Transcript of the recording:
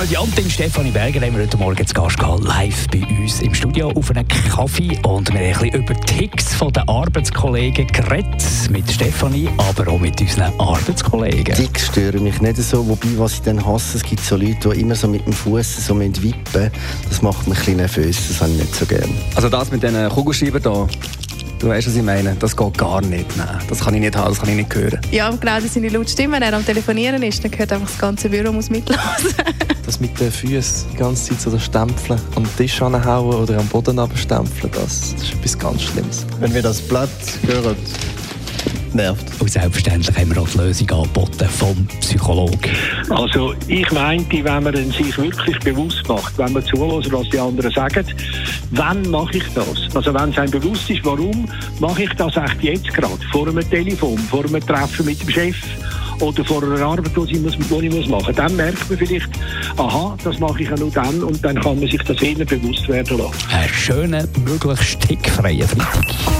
Komödiantin Stefanie Berger haben wir heute Morgen zu Gast gehabt, live bei uns im Studio auf einem Kaffee. Und wir haben ein bisschen über Ticks der Arbeitskollegen geredet. Mit Stefanie, aber auch mit unseren Arbeitskollegen. Ticks stören mich nicht so. Wobei, was ich dann hasse, es gibt so Leute, die immer so mit dem Fuß so wippen müssen. Das macht mich ein bisschen nervös. Das habe ich nicht so gerne. Also das mit diesen Kugelschreiber hier. Du weißt, was ich meine. Das geht gar nicht. Nein, das kann ich nicht haben, das kann ich nicht hören. Ja, genau, das seine laute Stimme. Wenn er am Telefonieren ist, dann hört einfach das ganze Büro muss mitlassen. das mit den Füßen die ganze Zeit so das Stempeln am Tisch anhauen oder am Boden abstempeln, das, das ist etwas ganz Schlimmes. Wenn wir das Blatt hören, nervt. Und selbstverständlich haben wir auch die Lösung angeboten vom Psychologen. Also ich meinte, wenn man sich wirklich bewusst macht, wenn man zuhört, was die anderen sagen, wann mache ich das? Also wenn es einem bewusst ist, warum mache ich das echt jetzt gerade? Vor einem Telefon, vor einem Treffen mit dem Chef oder vor einer Arbeit, die ich, muss, die ich muss machen muss. Dann merkt man vielleicht, aha, das mache ich ja nur dann und dann kann man sich das eher bewusst werden lassen. Einen schönen, möglichst stickfreien Freitag.